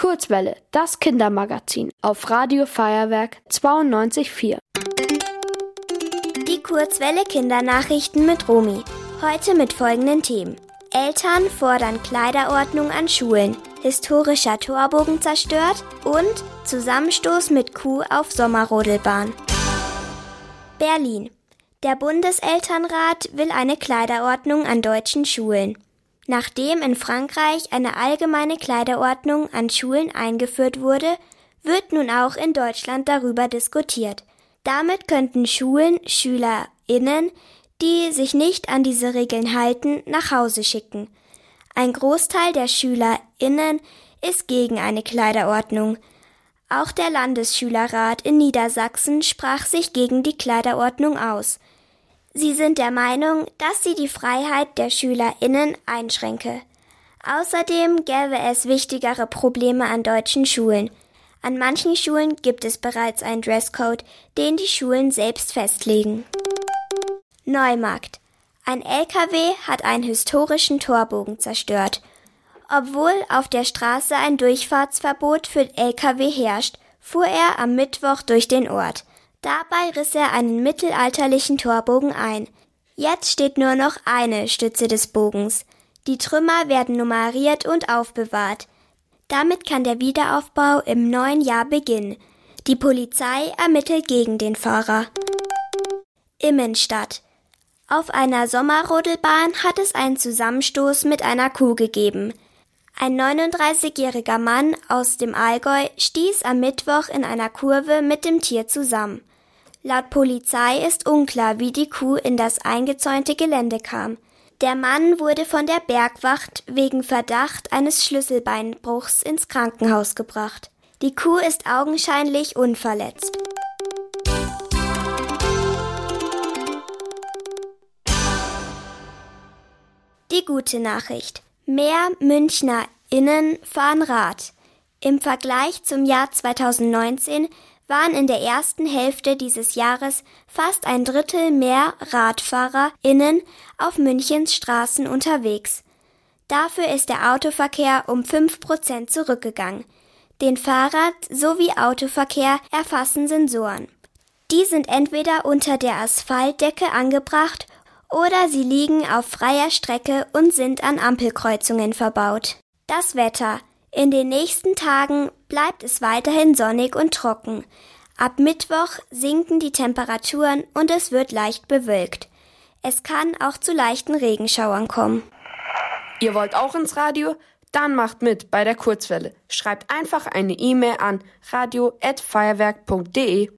Kurzwelle, das Kindermagazin auf Radio Feuerwerk 92.4. Die Kurzwelle Kindernachrichten mit Romy. Heute mit folgenden Themen. Eltern fordern Kleiderordnung an Schulen, historischer Torbogen zerstört und Zusammenstoß mit Kuh auf Sommerrodelbahn. Berlin. Der Bundeselternrat will eine Kleiderordnung an deutschen Schulen. Nachdem in Frankreich eine allgemeine Kleiderordnung an Schulen eingeführt wurde, wird nun auch in Deutschland darüber diskutiert. Damit könnten Schulen SchülerInnen, die sich nicht an diese Regeln halten, nach Hause schicken. Ein Großteil der SchülerInnen ist gegen eine Kleiderordnung. Auch der Landesschülerrat in Niedersachsen sprach sich gegen die Kleiderordnung aus. Sie sind der Meinung, dass sie die Freiheit der Schülerinnen einschränke. Außerdem gäbe es wichtigere Probleme an deutschen Schulen. An manchen Schulen gibt es bereits einen Dresscode, den die Schulen selbst festlegen. Neumarkt. Ein LKW hat einen historischen Torbogen zerstört. Obwohl auf der Straße ein Durchfahrtsverbot für Lkw herrscht, fuhr er am Mittwoch durch den Ort. Dabei riss er einen mittelalterlichen Torbogen ein. Jetzt steht nur noch eine Stütze des Bogens. Die Trümmer werden nummeriert und aufbewahrt. Damit kann der Wiederaufbau im neuen Jahr beginnen. Die Polizei ermittelt gegen den Fahrer. Immenstadt. Auf einer Sommerrodelbahn hat es einen Zusammenstoß mit einer Kuh gegeben. Ein 39-jähriger Mann aus dem Allgäu stieß am Mittwoch in einer Kurve mit dem Tier zusammen. Laut Polizei ist unklar, wie die Kuh in das eingezäunte Gelände kam. Der Mann wurde von der Bergwacht wegen Verdacht eines Schlüsselbeinbruchs ins Krankenhaus gebracht. Die Kuh ist augenscheinlich unverletzt. Die gute Nachricht. Mehr MünchnerInnen fahren Rad. Im Vergleich zum Jahr 2019 waren in der ersten Hälfte dieses Jahres fast ein Drittel mehr RadfahrerInnen auf Münchens Straßen unterwegs. Dafür ist der Autoverkehr um fünf Prozent zurückgegangen. Den Fahrrad- sowie Autoverkehr erfassen Sensoren. Die sind entweder unter der Asphaltdecke angebracht oder sie liegen auf freier Strecke und sind an Ampelkreuzungen verbaut. Das Wetter. In den nächsten Tagen bleibt es weiterhin sonnig und trocken. Ab Mittwoch sinken die Temperaturen und es wird leicht bewölkt. Es kann auch zu leichten Regenschauern kommen. Ihr wollt auch ins Radio? Dann macht mit bei der Kurzwelle. Schreibt einfach eine E-Mail an radio@feuerwerk.de.